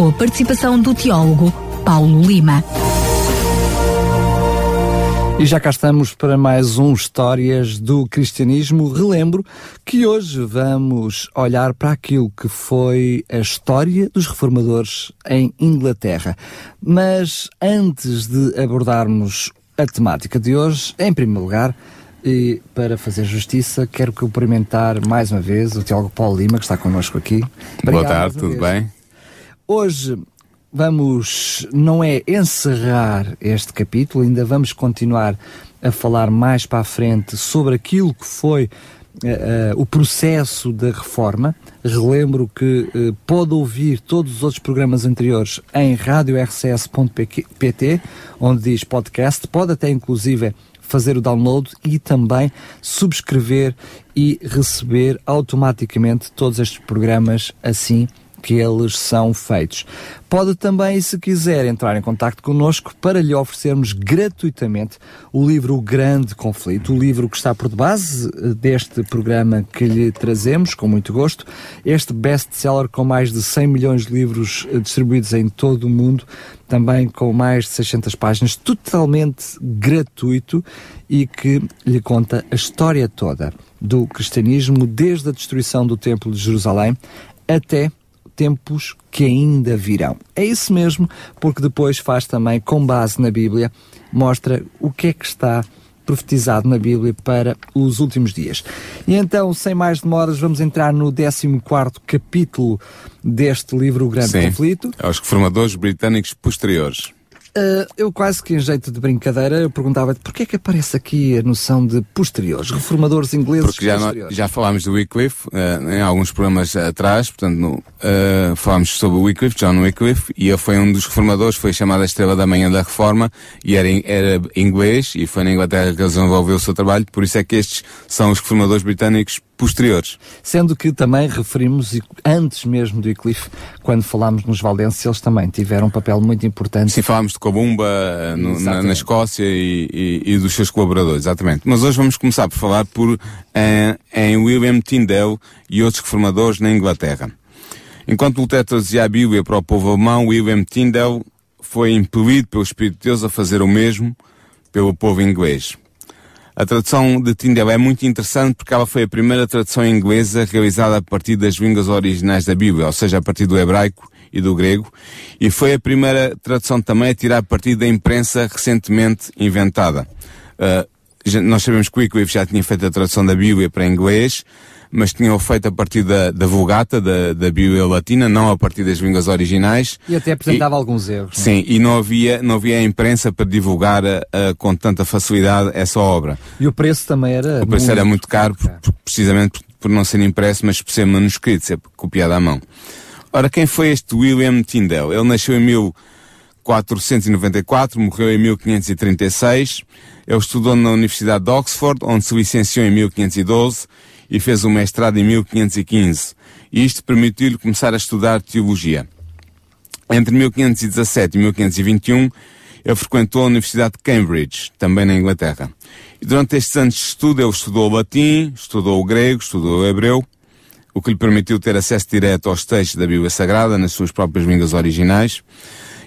com a participação do teólogo Paulo Lima. E já cá estamos para mais um Histórias do Cristianismo. Relembro que hoje vamos olhar para aquilo que foi a história dos reformadores em Inglaterra. Mas antes de abordarmos a temática de hoje, em primeiro lugar, e para fazer justiça, quero cumprimentar mais uma vez o Tiago Paulo Lima, que está connosco aqui. Obrigado, Boa tarde, tudo vez. bem? Hoje vamos, não é encerrar este capítulo, ainda vamos continuar a falar mais para a frente sobre aquilo que foi Uh, uh, o processo da reforma. Relembro que uh, pode ouvir todos os outros programas anteriores em radiorcs.pt, onde diz podcast, pode até inclusive fazer o download e também subscrever e receber automaticamente todos estes programas assim que eles são feitos. Pode também, se quiser, entrar em contato connosco para lhe oferecermos gratuitamente o livro O Grande Conflito, o livro que está por base eh, deste programa que lhe trazemos, com muito gosto. Este best-seller com mais de 100 milhões de livros eh, distribuídos em todo o mundo, também com mais de 600 páginas, totalmente gratuito e que lhe conta a história toda do cristianismo, desde a destruição do Templo de Jerusalém até tempos que ainda virão. É isso mesmo, porque depois faz também, com base na Bíblia, mostra o que é que está profetizado na Bíblia para os últimos dias. E então, sem mais demoras, vamos entrar no 14 capítulo deste livro, O Grande Sim, Conflito. Aos reformadores britânicos posteriores. Uh, eu quase que em jeito de brincadeira eu perguntava-te porquê é que aparece aqui a noção de posteriores, reformadores ingleses Porque já, posteriores? já falámos do Wycliffe uh, em alguns programas atrás, portanto no, uh, falámos sobre o Wycliffe, John Wycliffe, e ele foi um dos reformadores, foi chamado a Estrela da Manhã da Reforma e era, era inglês e foi na Inglaterra que ele desenvolveu o seu trabalho, por isso é que estes são os reformadores britânicos posteriores. Sendo que também referimos, antes mesmo do Wycliffe, quando falámos nos valdenses, eles também tiveram um papel muito importante. Sim, falámos de Cobumba no, na, na, Escócia e, e, e, dos seus colaboradores, exatamente. Mas hoje vamos começar por falar por, em, em William Tyndale e outros reformadores na Inglaterra. Enquanto Lutero trazia a Bíblia para o povo alemão, William Tyndale foi impelido pelo Espírito de Deus a fazer o mesmo pelo povo inglês. A tradução de Tyndale é muito interessante porque ela foi a primeira tradução inglesa realizada a partir das línguas originais da Bíblia, ou seja, a partir do hebraico e do grego, e foi a primeira tradução também a tirar a partir da imprensa recentemente inventada. Uh, nós sabemos que o já tinha feito a tradução da Bíblia para inglês, mas tinham feito a partir da, da Vulgata, da, da Bíblia Latina, não a partir das línguas originais. E até apresentava e, alguns erros. É? Sim, e não havia, não havia a imprensa para divulgar uh, com tanta facilidade essa obra. E o preço também era O preço muito era muito caro, por, por, precisamente por, por, não ser impresso, mas por ser manuscrito, ser copiado à mão. Ora, quem foi este William Tyndale? Ele nasceu em 1494, morreu em 1536. Ele estudou na Universidade de Oxford, onde se licenciou em 1512 e fez o mestrado em 1515. E isto permitiu-lhe começar a estudar teologia. Entre 1517 e 1521, ele frequentou a Universidade de Cambridge, também na Inglaterra. E durante estes anos de estudo, ele estudou o latim, estudou o grego, estudou o hebreu, o que lhe permitiu ter acesso direto aos textos da Bíblia Sagrada nas suas próprias línguas originais.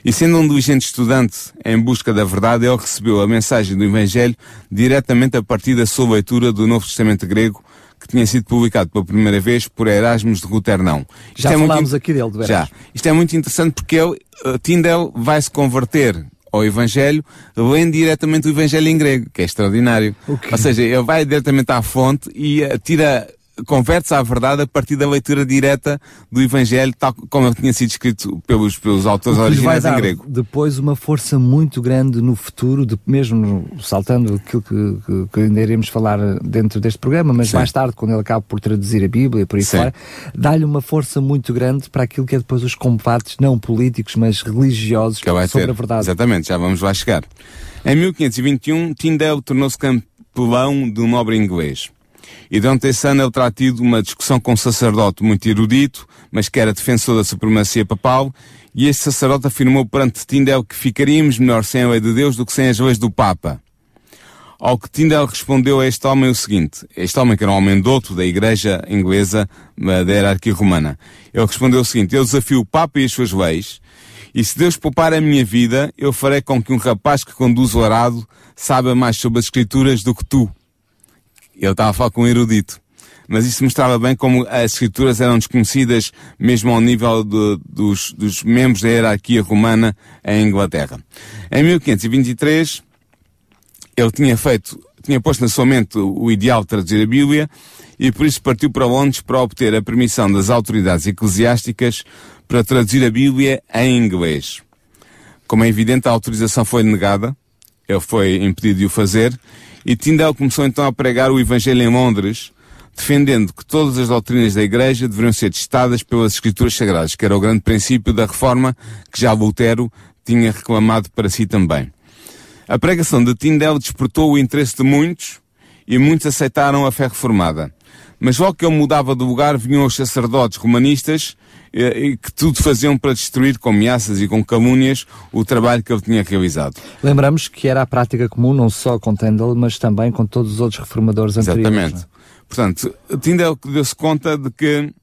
E sendo um diligente estudante em busca da verdade, ele recebeu a mensagem do Evangelho diretamente a partir da sua leitura do Novo Testamento grego, que tinha sido publicado pela primeira vez por Erasmus de Roterdão. Já é falámos muito... aqui dele, do Erasmus. Já. Isto é muito interessante porque ele, uh, Tyndale vai se converter ao Evangelho, lendo diretamente o Evangelho em grego, que é extraordinário. Okay. Ou seja, ele vai diretamente à fonte e uh, tira converte-se à verdade a partir da leitura direta do Evangelho, tal como tinha sido escrito pelos, pelos autores originais em grego. Depois uma força muito grande no futuro, de, mesmo saltando aquilo que, que, que, ainda iremos falar dentro deste programa, mas Sim. mais tarde, quando ele acaba por traduzir a Bíblia por aí Sim. fora, dá-lhe uma força muito grande para aquilo que é depois os combates, não políticos, mas religiosos sobre ter. a verdade. Exatamente, já vamos lá chegar. Em 1521, Tyndale tornou-se capelão de um nobre inglês. E durante esse ano ele terá tido uma discussão com um sacerdote muito erudito, mas que era defensor da supremacia papal, e este sacerdote afirmou perante Tyndale que ficaríamos melhor sem a lei de Deus do que sem as leis do Papa. Ao que Tyndale respondeu a este homem o seguinte, este homem que era um homem douto da igreja inglesa, da hierarquia romana, ele respondeu o seguinte, eu desafio o Papa e as suas leis, e se Deus poupar a minha vida, eu farei com que um rapaz que conduz o arado saiba mais sobre as escrituras do que tu. Ele estava a falar com um erudito. Mas isso mostrava bem como as escrituras eram desconhecidas mesmo ao nível de, dos, dos membros da hierarquia romana em Inglaterra. Em 1523, ele tinha feito, tinha posto na sua mente o ideal de traduzir a Bíblia e por isso partiu para Londres para obter a permissão das autoridades eclesiásticas para traduzir a Bíblia em inglês. Como é evidente, a autorização foi negada, ele foi impedido de o fazer e Tyndale começou então a pregar o Evangelho em Londres, defendendo que todas as doutrinas da Igreja deveriam ser testadas pelas Escrituras Sagradas, que era o grande princípio da reforma que já Lutero tinha reclamado para si também. A pregação de Tyndale despertou o interesse de muitos e muitos aceitaram a fé reformada. Mas logo que ele mudava de lugar, vinham os sacerdotes romanistas eh, que tudo faziam para destruir com ameaças e com calúnias o trabalho que ele tinha realizado. Lembramos que era a prática comum não só com Tyndall, mas também com todos os outros reformadores anteriores. Exatamente. É? Portanto, Tyndall deu-se conta de que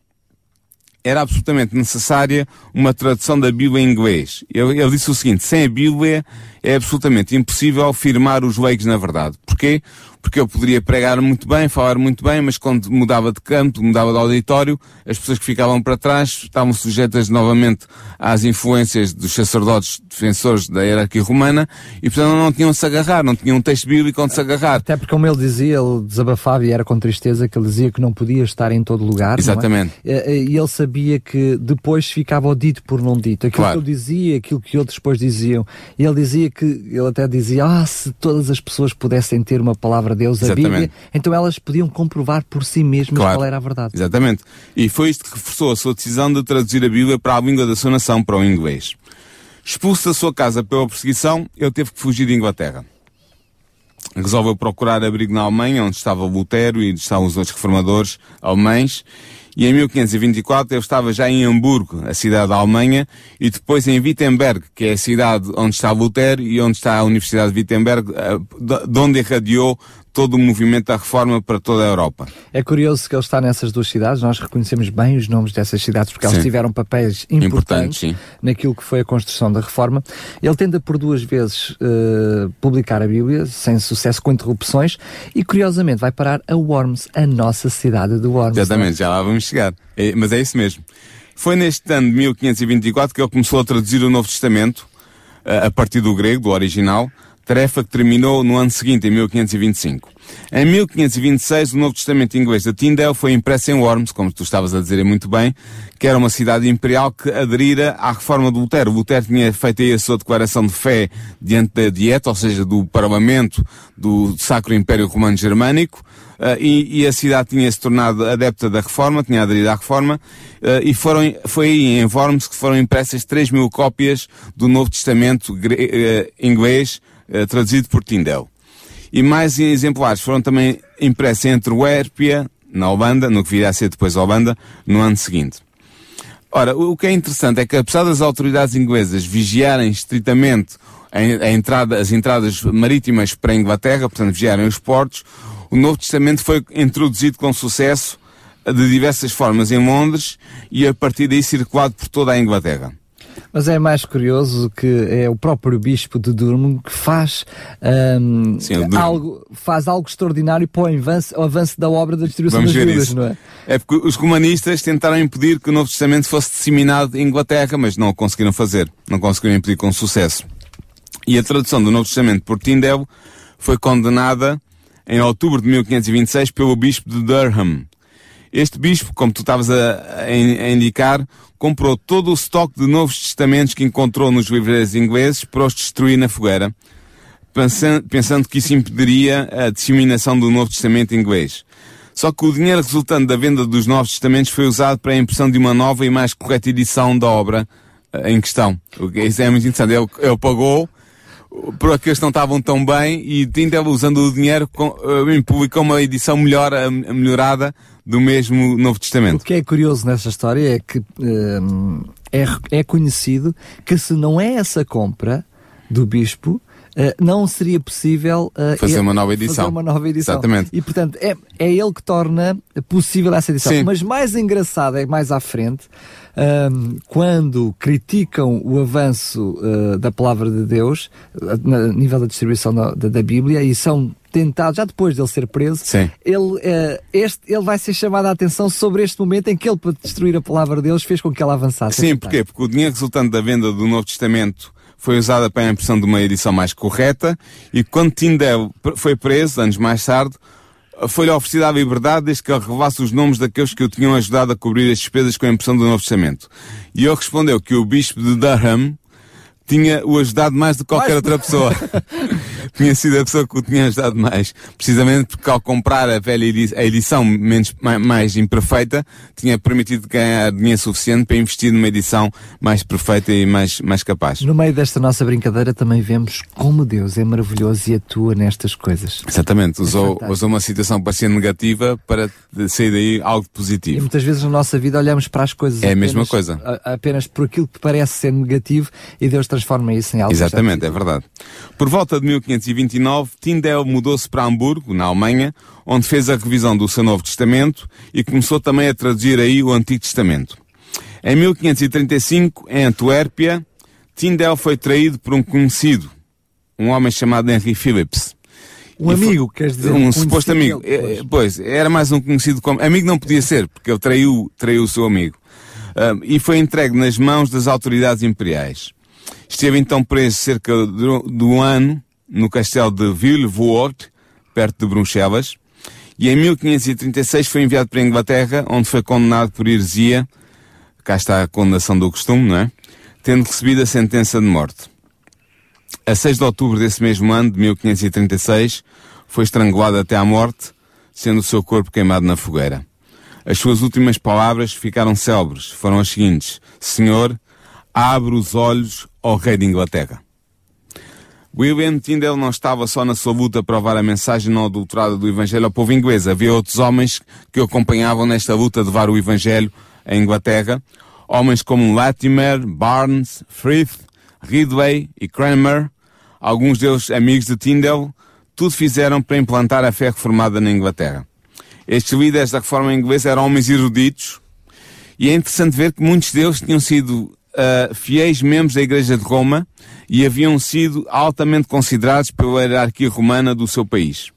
era absolutamente necessária uma tradução da Bíblia em inglês. Ele, ele, disse o seguinte, sem a Bíblia é absolutamente impossível afirmar os leigos na verdade. Porquê? Porque eu poderia pregar muito bem, falar muito bem, mas quando mudava de campo, mudava de auditório, as pessoas que ficavam para trás estavam sujeitas novamente às influências dos sacerdotes defensores da hierarquia romana e, portanto, não tinham se agarrar, não tinham um texto bíblico onde se agarrar. Até porque, como ele dizia, ele desabafava e era com tristeza que ele dizia que não podia estar em todo lugar. É? Exatamente. É? E ele sabia que depois ficava o dito por não dito. Aquilo claro. que ele dizia, aquilo que outros depois diziam. E ele dizia que, ele até dizia, ah, se todas as pessoas pudessem ter uma palavra palavra de Deus, Exatamente. a Bíblia, então elas podiam comprovar por si mesmas claro. qual era a verdade. Exatamente. E foi isto que reforçou a sua decisão de traduzir a Bíblia para a língua da sua nação, para o inglês. Expulso da sua casa pela perseguição, ele teve que fugir de Inglaterra. Resolveu procurar abrigo na Alemanha, onde estava Lutero e onde estavam os outros reformadores alemães, e em 1524 ele estava já em Hamburgo, a cidade da Alemanha, e depois em Wittenberg, que é a cidade onde está Lutero e onde está a Universidade de Wittenberg, eh, de onde irradiou todo o movimento da reforma para toda a Europa. É curioso que ele está nessas duas cidades, nós reconhecemos bem os nomes dessas cidades porque sim. elas tiveram papéis importantes Importante, naquilo que foi a construção da reforma. Ele tenta por duas vezes uh, publicar a Bíblia, sem sucesso, com interrupções, e curiosamente vai parar a Worms, a nossa cidade de Worms. Exatamente, já lá vamos chegar. É, mas é isso mesmo. Foi neste ano de 1524 que ele começou a traduzir o Novo Testamento, uh, a partir do grego, do original, tarefa que terminou no ano seguinte, em 1525. Em 1526, o Novo Testamento inglês de Tyndale foi impresso em Worms, como tu estavas a dizer muito bem, que era uma cidade imperial que aderira à reforma de Lutero. Lutero tinha feito aí a sua declaração de fé diante da dieta, ou seja, do parlamento do Sacro Império Romano Germânico, Uh, e, e, a cidade tinha se tornado adepta da reforma, tinha aderido à reforma, uh, e foram, foi em Worms que foram impressas 3 mil cópias do Novo Testamento uh, inglês traduzido por Tyndale. E mais exemplares foram também impressos em Antuérpia, na Holanda, no que viria a ser depois a Holanda, no ano seguinte. Ora, o que é interessante é que apesar das autoridades inglesas vigiarem estritamente a entrada, as entradas marítimas para a Inglaterra, portanto vigiarem os portos, o Novo Testamento foi introduzido com sucesso de diversas formas em Londres e a partir daí circulado por toda a Inglaterra. Mas é mais curioso que é o próprio bispo de Durham que faz, um, Sim, algo, faz algo extraordinário para o avanço, o avanço da obra da distribuição Vamos das Bíblias, não é? É porque os romanistas tentaram impedir que o Novo Testamento fosse disseminado em Inglaterra, mas não o conseguiram fazer. Não conseguiram impedir com sucesso. E a tradução do Novo Testamento por Tyndale foi condenada em outubro de 1526 pelo bispo de Durham. Este bispo, como tu estavas a, a, indicar, comprou todo o estoque de Novos Testamentos que encontrou nos livreiros ingleses para os destruir na fogueira, pensando, pensando que isso impediria a disseminação do Novo Testamento inglês. Só que o dinheiro resultante da venda dos Novos Testamentos foi usado para a impressão de uma nova e mais correta edição da obra eh, em questão. Isso é muito interessante. Ele, ele pagou por aqueles que não estavam tão bem e ainda usando o dinheiro uh, publicou uma edição melhor, melhorada do mesmo Novo Testamento. O que é curioso nessa história é que uh, é, é conhecido que se não é essa compra do bispo, Uh, não seria possível uh, fazer uma nova edição. Fazer uma nova edição. Exatamente. E portanto é, é ele que torna possível essa edição. Sim. Mas mais engraçado é mais à frente, um, quando criticam o avanço uh, da palavra de Deus, a nível da distribuição da, da, Bíblia, e são tentados, já depois de ele ser preso, Sim. ele, uh, este, ele vai ser chamado a atenção sobre este momento em que ele, para destruir a palavra de Deus, fez com que ela avançasse. Sim, porquê? Porque o dinheiro resultante da venda do Novo Testamento foi usada para a impressão de uma edição mais correta e quando Tyndale foi preso, anos mais tarde, foi-lhe oferecida a liberdade desde que ele revelasse os nomes daqueles que o tinham ajudado a cobrir as despesas com a impressão do Novo Testamento. E ele respondeu que o bispo de Durham tinha o ajudado mais do que qualquer outra pessoa. Tinha sido a pessoa que o tinha ajudado mais. Precisamente porque ao comprar a velha edição, a edição menos, mais, imperfeita, tinha permitido ganhar dinheiro suficiente para investir numa edição mais perfeita e mais, mais capaz. No meio desta nossa brincadeira também vemos como Deus é maravilhoso e atua nestas coisas. Exatamente. Usou, é usou uma situação que parecia negativa para sair daí algo positivo. E muitas vezes na nossa vida olhamos para as coisas é a apenas, mesma coisa. apenas por aquilo que parece ser negativo e Deus transforma isso em algo Exatamente, é verdade. Por volta de 1529, Tyndale mudou-se para Hamburgo, na Alemanha, onde fez a revisão do seu Novo Testamento e começou também a traduzir aí o Antigo Testamento. Em 1535, em Antuérpia, Tyndale foi traído por um conhecido, um homem chamado Henry Phillips. Um amigo, foi, queres dizer? Um, um suposto amigo. Dele, é, pois. pois. era mais um conhecido como... Amigo não podia ser, porque ele traiu, traiu o seu amigo. Uh, e foi entregue nas mãos das autoridades imperiais. Esteve então preso cerca de um ano no castelo de Villevoort, perto de Bruxelas, e em 1536 foi enviado para a Inglaterra, onde foi condenado por heresia, cá está a condenação do costume, não é? Tendo recebido a sentença de morte. A 6 de outubro desse mesmo ano, de 1536, foi estrangulado até à morte, sendo o seu corpo queimado na fogueira. As suas últimas palavras ficaram célebres, foram as seguintes: Senhor, abre os olhos ao rei de Inglaterra. William Tyndale não estava só na sua luta para provar a mensagem não adulterada do Evangelho ao povo inglês. Havia outros homens que o acompanhavam nesta luta de levar o Evangelho à Inglaterra. Homens como Latimer, Barnes, Frith, Ridley e Cranmer, alguns deles amigos de Tyndale, tudo fizeram para implantar a fé reformada na Inglaterra. Estes líderes da reforma inglesa eram homens eruditos, e é interessante ver que muitos deles tinham sido uh, fiéis membros da Igreja de Roma e haviam sido altamente considerados pela hierarquia romana do seu país.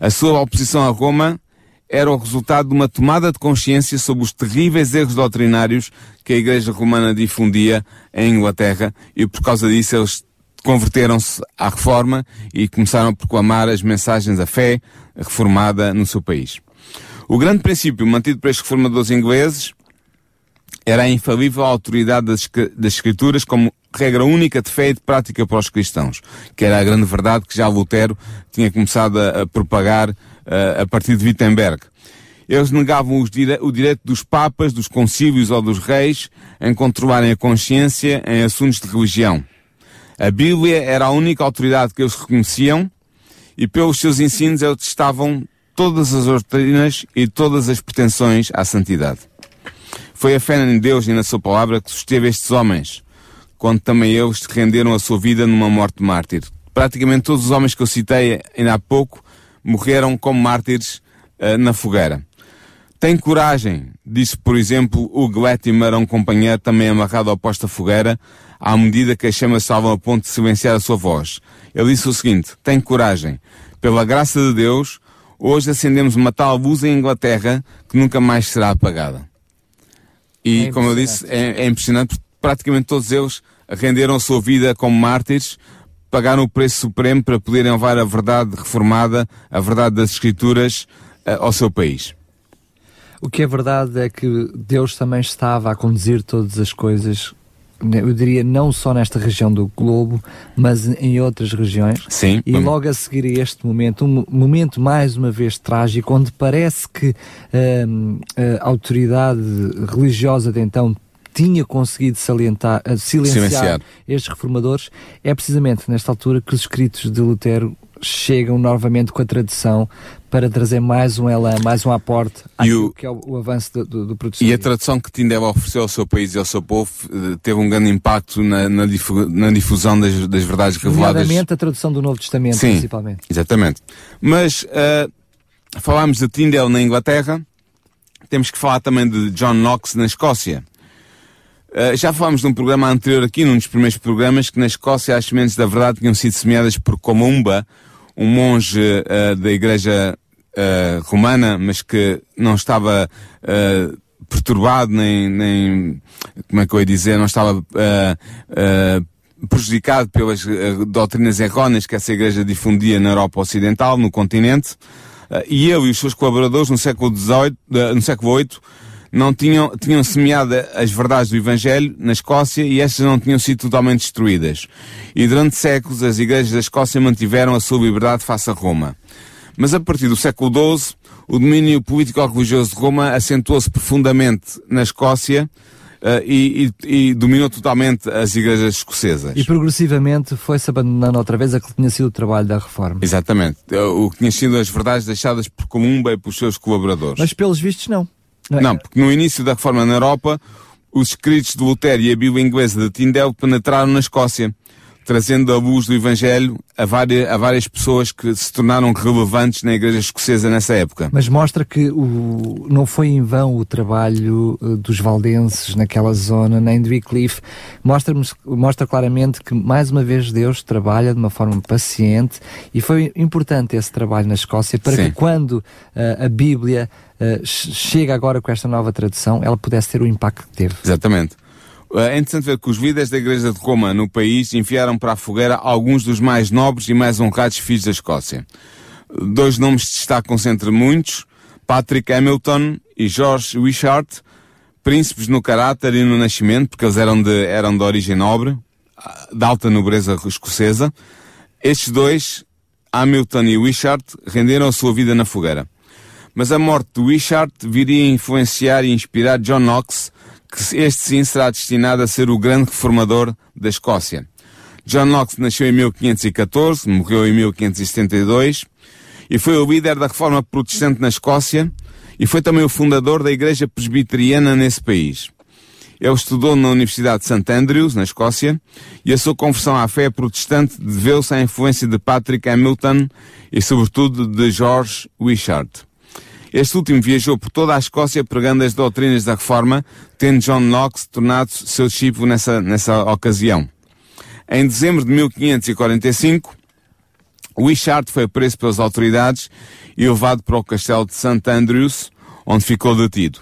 A sua oposição a Roma era o resultado de uma tomada de consciência sobre os terríveis erros doutrinários que a Igreja Romana difundia em Inglaterra e por causa disso eles converteram-se à reforma e começaram a proclamar as mensagens da fé reformada no seu país. O grande princípio mantido estes reformadores ingleses era a infalível autoridade das, das Escrituras como regra única de fé e de prática para os cristãos, que era a grande verdade que já Lutero tinha começado a, propagar a partir de Wittenberg. Eles negavam dire o direito dos papas, dos concílios ou dos reis em controlarem a consciência em assuntos de religião. A Bíblia era a única autoridade que eles reconheciam e pelos seus ensinos eles testavam todas as doutrinas e todas as pretensões à santidade. Foi a fé em Deus e na sua palavra que susteve estes homens, quando também eles renderam a sua vida numa morte mártir. Praticamente todos os homens que eu citei ainda há pouco morreram como mártires uh, na fogueira. Tem coragem, disse, por exemplo, o Latimer a um companheiro também amarrado ao posto da fogueira, à medida que as chamas estavam a ponto de silenciar a sua voz. Ele disse o seguinte, tem coragem. Pela graça de Deus, hoje acendemos uma tal luz em Inglaterra que nunca mais será apagada. E, é como eu disse, é, é impressionante porque praticamente todos eles renderam sua vida como mártires, pagaram o preço supremo para poderem levar a verdade reformada, a verdade das Escrituras, uh, ao seu país. O que é verdade é que Deus também estava a conduzir todas as coisas eu diria não só nesta região do globo, mas em outras regiões. Sim. E logo a seguir a este momento, um momento mais uma vez trágico, onde parece que hum, a autoridade religiosa de então tinha conseguido salientar, silenciar, silenciar estes reformadores, é precisamente nesta altura que os escritos de Lutero chegam novamente com a tradição para trazer mais um elan, mais um aporte o, que é o, o avanço do, do, do E a tradução que Tindeva ofereceu ao seu país e ao seu povo eh, teve um grande impacto na, na, na difusão das, das verdades reveladas. a tradução do Novo Testamento, Sim, principalmente. exatamente. Mas uh, falámos de Tyndale na Inglaterra, temos que falar também de John Knox na Escócia. Uh, já falámos num programa anterior aqui, num dos primeiros programas, que na Escócia as sementes da verdade tinham sido semeadas por Comumba, um monge uh, da igreja uh, romana, mas que não estava perturbado, nem, nem, como é que eu ia dizer, não estava prejudicado pelas doutrinas erróneas que essa igreja difundia na Europa Ocidental, no continente. e ele e os seus colaboradores no século XVIII, no século VIII, não tinham, tinham semeado as verdades do Evangelho na Escócia e estas não tinham sido totalmente destruídas. E durante séculos as igrejas da Escócia mantiveram a sua liberdade face a Roma. Mas a partir do século XII, o domínio político-religioso de Roma acentuou-se profundamente na Escócia Uh, e, e, e, dominou totalmente as igrejas escocesas. E progressivamente foi-se abandonando outra vez aquilo que tinha sido o trabalho da reforma. Exatamente. O que tinha sido as verdades deixadas por Columba e pelos seus colaboradores. Mas pelos vistos não. Não, não, porque no início da reforma na Europa, os escritos de Lutero e a Bíblia inglesa de Tyndale penetraram na Escócia, trazendo a luz do Evangelho a várias, a várias pessoas que se tornaram relevantes na Igreja Escocesa nessa época. Mas mostra que o, não foi em vão o trabalho uh, dos valdenses naquela zona, nem de Wycliffe. Mostra, mostra claramente que, mais uma vez, Deus trabalha de uma forma paciente e foi importante esse trabalho na Escócia para Sim. que quando uh, a Bíblia eh, chega agora com esta nova tradução, ela pudesse ter o impacto que teve. Exatamente. É interessante ver que os líderes da Igreja de Roma no país enviaram para a fogueira alguns dos mais nobres e mais honrados filhos da Escócia. Dois nomes destacam-se entre muitos, Patrick Hamilton e George Wishart, príncipes no caráter e no nascimento, porque eles eram de, eram de origem nobre, de alta nobreza escocesa. Estes dois, Hamilton e Wishart, renderam a sua vida na fogueira mas a morte de Wishart viria a influenciar e inspirar John Knox, que este sim será destinado a ser o grande reformador da Escócia. John Knox nasceu em 1514, morreu em 1572 e foi o líder da reforma protestante na Escócia e foi também o fundador da Igreja Presbiteriana nesse país. Ele estudou na Universidade de St. Andrews, na Escócia, e a sua conversão à fé protestante deveu-se à influência de Patrick Hamilton e, sobretudo, de George Wishart. Este último viajou por toda a Escócia pregando as doutrinas da Reforma, tendo John Knox tornado seu discípulo nessa, nessa ocasião. Em dezembro de 1545, Wishart foi preso pelas autoridades e levado para o castelo de St. Andrews, onde ficou detido.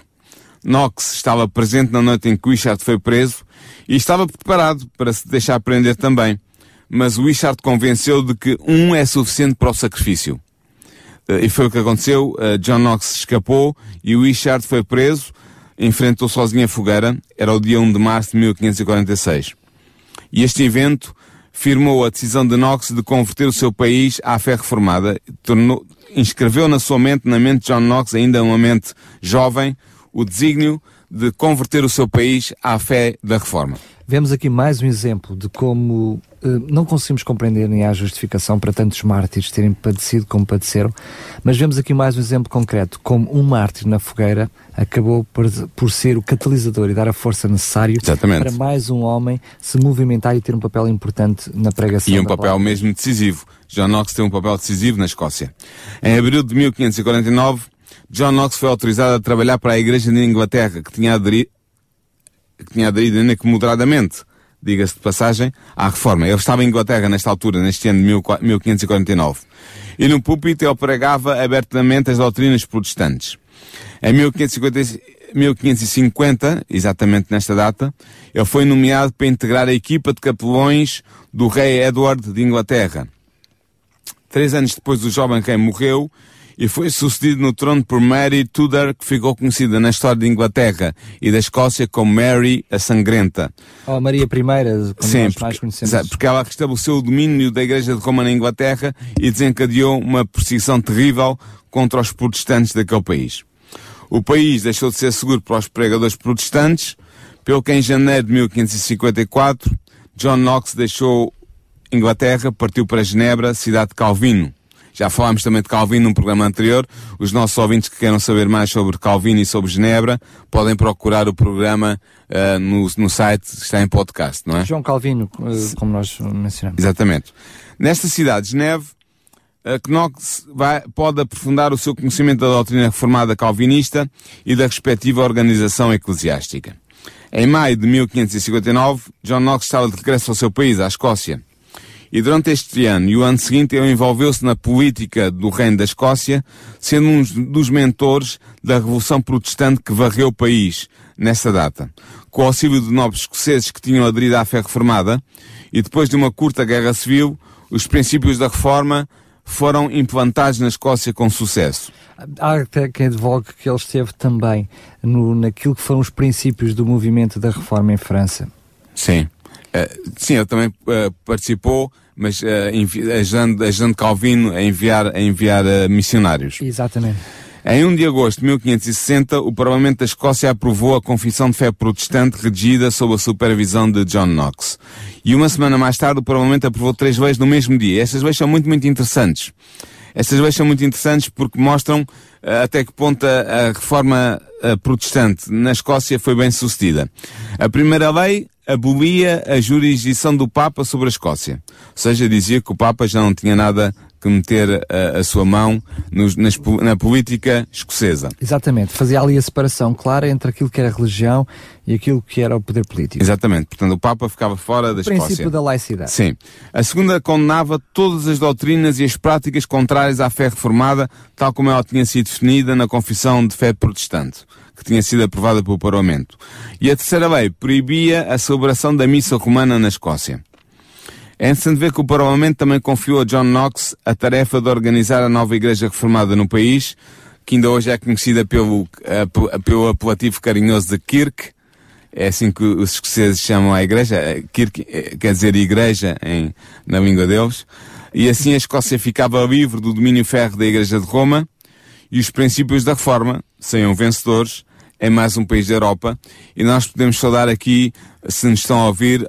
Knox estava presente na noite em que Wishart foi preso e estava preparado para se deixar prender também. Mas Wishart convenceu de que um é suficiente para o sacrifício. Eh, e foi o que aconteceu. Eh, John Knox escapou e o Wishart foi preso, enfrentou sozinho a fogueira. Era o dia 1 de março de 1546. E este evento firmou a decisão de Knox de converter o seu país à fé reformada. Tornou, inscreveu na sua mente, na mente de John Knox, ainda uma mente jovem, o desígnio de converter o seu país à fé da reforma. Vemos aqui mais um exemplo de como uh, não conseguimos compreender nem há justificação para tantos mártires terem padecido como padeceram, mas vemos aqui mais um exemplo concreto, como um mártir na fogueira acabou por, por ser o catalisador e dar a força necessária Exatamente. para mais um homem se movimentar e ter um papel importante na pregação. E um papel palavra. mesmo decisivo. John Knox tem um papel decisivo na Escócia. Em abril de 1549, John Knox foi autorizado a trabalhar para a Igreja de Inglaterra, que tinha aderido que tinha aderido ainda que moderadamente, diga-se de passagem, à reforma. Ele estava em Inglaterra nesta altura, neste ano de 1549. E no púlpito ele pregava abertamente as doutrinas protestantes. Em 1550, 1550, exatamente nesta data, ele foi nomeado para integrar a equipa de capelões do rei Edward de Inglaterra. Três anos depois o jovem rei morreu e foi sucedido no trono por Mary Tudor, que ficou conhecida na história de Inglaterra e da Escócia como Mary a Sangrenta. Oh, Maria I, como Sim, nós mais conhecemos. Exato, porque ela restabeleceu o domínio da Igreja de Roma na Inglaterra e desencadeou uma perseguição terrível contra os protestantes daquele país. O país deixou de ser seguro para os pregadores protestantes, pelo que em janeiro de 1554, John Knox deixou Inglaterra, partiu para Genebra, cidade de Calvino. Já falámos também de Calvino num programa anterior. Os nossos ouvintes que queiram saber mais sobre Calvino e sobre Genebra podem procurar o programa uh, no, no site, está em podcast, não é? João Calvino, uh, como nós mencionamos. Exatamente. Nesta cidade, Geneve, uh, Knox vai, pode aprofundar o seu conhecimento da doutrina reformada calvinista e da respectiva organização eclesiástica. Em maio de 1559, John Knox estava de regresso ao seu país, à Escócia. E durante este ano e o ano seguinte ele envolveu-se na política do Reino da Escócia, sendo um dos mentores da Revolução Protestante que varreu o país nessa data. Com o auxílio de nobres escoceses que tinham aderido à fé reformada, e depois de uma curta guerra civil, os princípios da reforma foram implantados na Escócia com sucesso. Há até quem advogue que ele esteve também no, naquilo que foram os princípios do movimento da reforma em França. Sim. Uh, sim, ele também uh, participou mas uh, ajudando, ajudando Calvino a enviar, a enviar missionários. Exatamente. Em 1 de agosto de 1560, o Parlamento da Escócia aprovou a Confissão de Fé Protestante regida sob a supervisão de John Knox. E uma semana mais tarde, o Parlamento aprovou três leis no mesmo dia. Estas leis são muito, muito interessantes. Estas leis são muito interessantes porque mostram uh, até que ponto a, a reforma uh, protestante na Escócia foi bem sucedida. A primeira lei abolia a jurisdição do Papa sobre a Escócia. Ou seja, dizia que o Papa já não tinha nada que meter a, a sua mão nos, nas, na política escocesa. Exatamente, fazia ali a separação clara entre aquilo que era religião e aquilo que era o poder político. Exatamente, portanto o Papa ficava fora da o Escócia. O princípio da laicidade. Sim. A segunda condenava todas as doutrinas e as práticas contrárias à fé reformada, tal como ela tinha sido definida na Confissão de Fé Protestante que tinha sido aprovada pelo Parlamento. E a terceira lei proibia a celebração da missa romana na Escócia. É interessante ver que o Parlamento também confiou a John Knox a tarefa de organizar a nova Igreja Reformada no país, que ainda hoje é conhecida pelo, pelo apelativo carinhoso de Kirk, é assim que os escoceses chamam a igreja, Kirk eh, quer dizer igreja em, na língua deles, e assim a Escócia ficava livre do domínio ferro da Igreja de Roma, e os princípios da reforma saiam vencedores, é mais um país da Europa e nós podemos saudar aqui, se nos estão a ouvir, uh,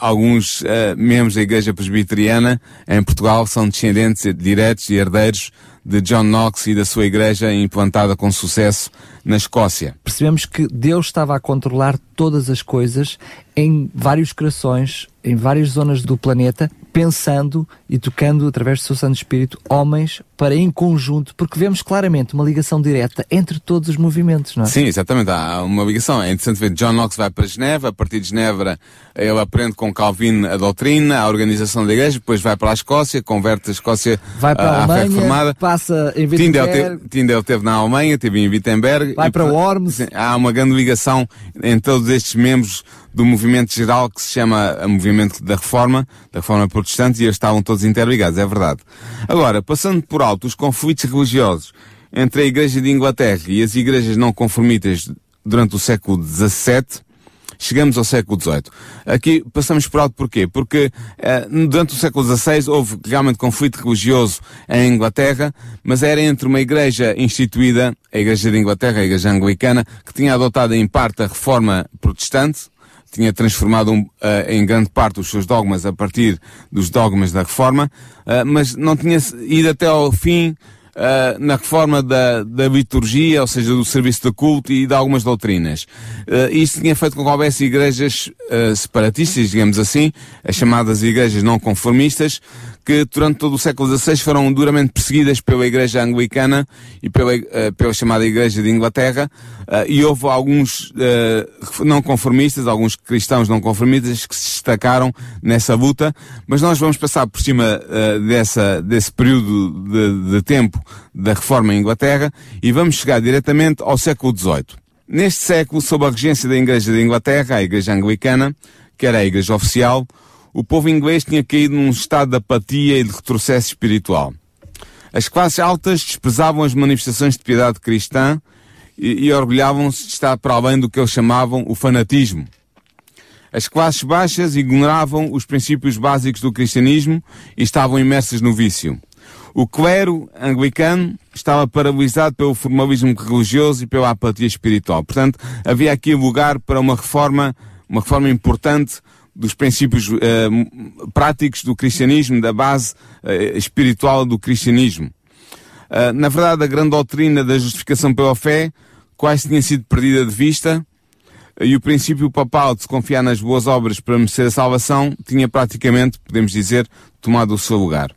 alguns uh, membros da Igreja Presbiteriana em Portugal são descendentes diretos e herdeiros de John Knox e da sua igreja implantada com sucesso na Escócia. Percebemos que Deus estava a controlar todas as coisas em vários corações, em várias zonas do planeta, pensando e tocando através do seu Santo Espírito homens para em conjunto, porque vemos claramente uma ligação direta entre todos os movimentos, não é? Sim, exatamente. Há uma ligação. É interessante ver John Knox vai para Genebra, a partir de Genebra ele aprende com Calvin a doutrina, a organização da igreja, depois vai para a Escócia, converte a Escócia vai para a, a Alemanha, fé reformada. passa em Wittenberg. Tyndale teve na Alemanha, teve em Wittenberg. Vai para Worms. Há uma grande ligação entre todos estes membros do movimento geral que se chama o movimento da reforma, da reforma protestante, e eles estavam todos interligados, é verdade. Agora, passando por alto os conflitos religiosos entre a Igreja de Inglaterra e as igrejas não conformistas durante o século XVII, chegamos ao século XVIII. Aqui passamos por alto porquê? Porque eh, durante o século XVI houve realmente conflito religioso em Inglaterra, mas era entre uma igreja instituída, a Igreja de Inglaterra, a Igreja Anglicana, que tinha adotado em parte a reforma protestante, tinha transformado um, uh, em grande parte os seus dogmas a partir dos dogmas da reforma, uh, mas não tinha ido até ao fim uh, na reforma da, da liturgia, ou seja, do serviço de culto e de algumas doutrinas. Uh, isso tinha feito com que houvesse igrejas separatistas, digamos assim, as chamadas igrejas não conformistas, que durante todo o século XVI foram duramente perseguidas pela Igreja Anglicana e pela, uh, pela chamada Igreja de Inglaterra, uh, e houve alguns uh, não conformistas, alguns cristãos não conformistas que se destacaram nessa luta, mas nós vamos passar por cima dessa, desse período de, de tempo da reforma em Inglaterra e vamos chegar diretamente ao século XVIII. Neste século, sob a regência da Igreja de Inglaterra, a Igreja Anglicana, que era a Igreja oficial, o povo inglês tinha caído num estado de apatia e de retrocesso espiritual. As classes altas desprezavam as manifestações de piedade cristã e, e orgulhavam-se de estar para além do que eles chamavam o fanatismo. As classes baixas ignoravam os princípios básicos do cristianismo e estavam imersas no vício. O clero anglicano estava paralisado pelo formalismo religioso e pela apatia espiritual. Portanto, havia aqui lugar para uma reforma, uma reforma importante dos princípios uh, práticos do cristianismo, da base uh, espiritual do cristianismo. Uh, na verdade, a grande doutrina da justificação pela fé quase tinha sido perdida de vista e o princípio papal de se confiar nas boas obras para merecer a salvação tinha praticamente, podemos dizer, tomado o seu lugar.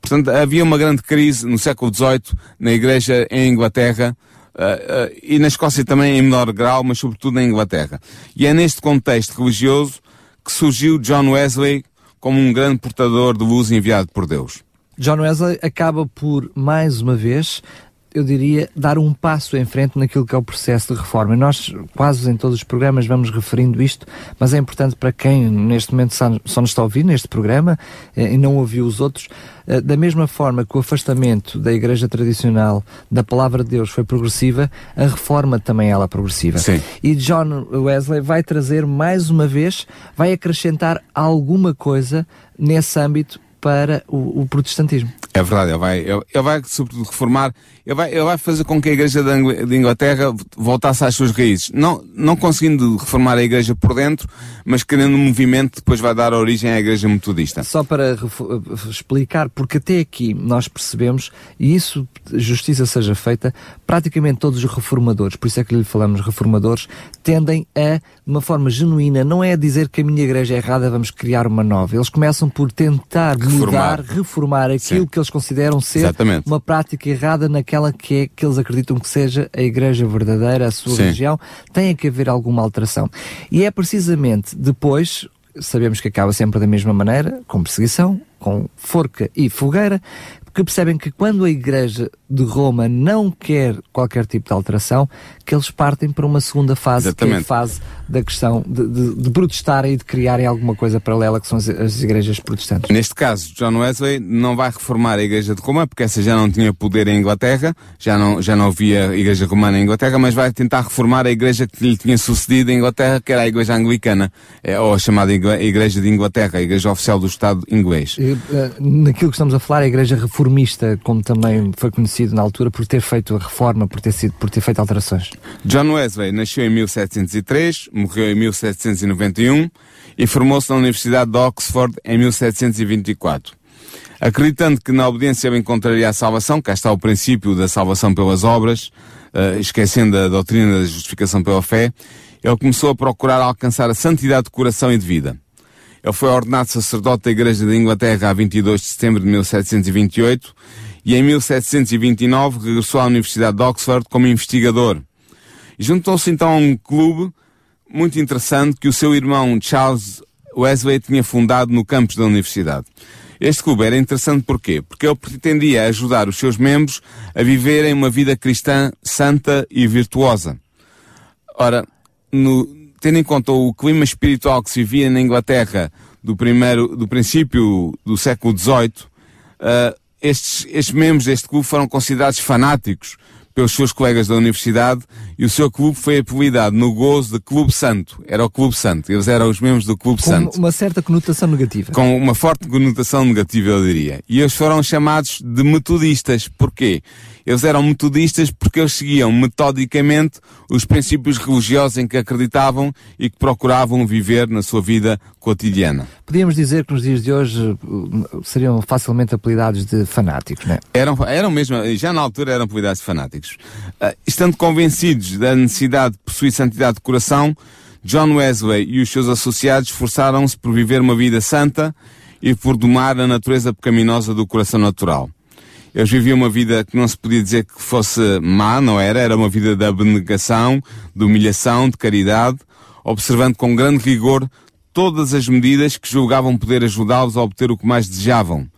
Portanto, havia uma grande crise no século XVIII na Igreja em Inglaterra, Uh, uh, e na Escócia também em menor grau, mas sobretudo na Inglaterra. E é neste contexto religioso que surgiu John Wesley como um grande portador de luz enviado por Deus. John Wesley acaba por, mais uma vez, eu diria, dar um passo em frente naquilo que é o processo de reforma. nós, quase em todos os programas, vamos referindo isto, mas é importante para quem neste momento só, nos está a ouvir neste programa eh, e não ouviu os outros, eh, da mesma forma que o afastamento da Igreja tradicional da palavra de Deus foi progressiva, a reforma também ela é progressiva. Sim. E John Wesley vai trazer mais uma vez, vai acrescentar alguma coisa nesse âmbito para o, o protestantismo. É verdade, ele vai, ele, ele, vai sobretudo reformar, ele vai, ele vai fazer com que a Igreja de Inglaterra voltasse às suas raízes. Não, não conseguindo reformar a Igreja por dentro, mas criando um movimento que depois vai dar origem à Igreja Metodista. Só para explicar, porque até aqui nós percebemos, e isso, justiça seja feita, praticamente todos os reformadores, por isso é que lhe falamos reformadores, tendem a, de uma forma genuína, não é a dizer que a minha Igreja é errada, vamos criar uma nova. Eles começam por tentar. Mudar, reformar aquilo Sim. que eles consideram ser Exatamente. uma prática errada naquela que é que eles acreditam que seja a igreja verdadeira, a sua Sim. religião, tem que haver alguma alteração. E é precisamente depois, sabemos que acaba sempre da mesma maneira, com perseguição, com forca e fogueira, porque percebem que quando a Igreja de Roma não quer qualquer tipo de alteração, que eles partem para uma segunda fase, Exatamente. que é a fase da questão de, de, de, protestarem e de criarem alguma coisa paralela, que são as, as, igrejas protestantes. Neste caso, John Wesley não vai reformar a Igreja de Roma, porque essa já não tinha poder em Inglaterra, já não, já não havia Igreja Romana em Inglaterra, mas vai tentar reformar a Igreja que lhe tinha sucedido em Inglaterra, que era a Igreja Anglicana, é, ou a chamada Igreja de Inglaterra, a Igreja Oficial do Estado inglês. E, uh, naquilo que estamos a falar, a Igreja Reformista, como também foi na altura, por ter feito a reforma, por ter, sido, por ter feito alterações. John Wesley nasceu em 1703, morreu em 1791 e formou-se na Universidade de Oxford em 1724. Acreditando que na obediência encontraria a salvação, cá está o princípio da salvação pelas obras, uh, esquecendo a doutrina da justificação pela fé, ele começou a procurar alcançar a santidade de coração e de vida. Ele foi ordenado sacerdote da Igreja da Inglaterra a 22 de setembro de 1728 e em 1729 regressou à Universidade de Oxford como investigador. Juntou-se então a um clube muito interessante que o seu irmão Charles Wesley tinha fundado no campus da universidade. Este clube era interessante porquê? Porque ele pretendia ajudar os seus membros a viverem uma vida cristã santa e virtuosa. Ora, no, tendo em conta o clima espiritual que se vivia na Inglaterra do primeiro, do princípio do século XVIII, uh, estes, estes membros deste clube foram considerados fanáticos pelos seus colegas da universidade e o seu clube foi apelidado no gozo de Clube Santo. Era o Clube Santo. Eles eram os membros do Clube Com Santo. uma certa conotação negativa. Com uma forte conotação negativa, eu diria. E eles foram chamados de metodistas. Porquê? Eles eram metodistas porque eles seguiam metodicamente os princípios religiosos em que acreditavam e que procuravam viver na sua vida cotidiana. Podíamos dizer que nos dias de hoje uh, seriam facilmente apelidados de fanáticos, não é? Eram, eram mesmo, já na altura eram apelidados de fanáticos. Uh, estando convencidos da necessidade de possuir santidade de coração, John Wesley e os seus associados esforçaram-se por viver uma vida santa e por domar a natureza pecaminosa do coração natural. Eles viviam uma vida que não se podia dizer que fosse má, não era? Era uma vida de abnegação, de humilhação, de caridade, observando com grande rigor todas as medidas que julgavam poder ajudá-los a obter o que mais desejavam.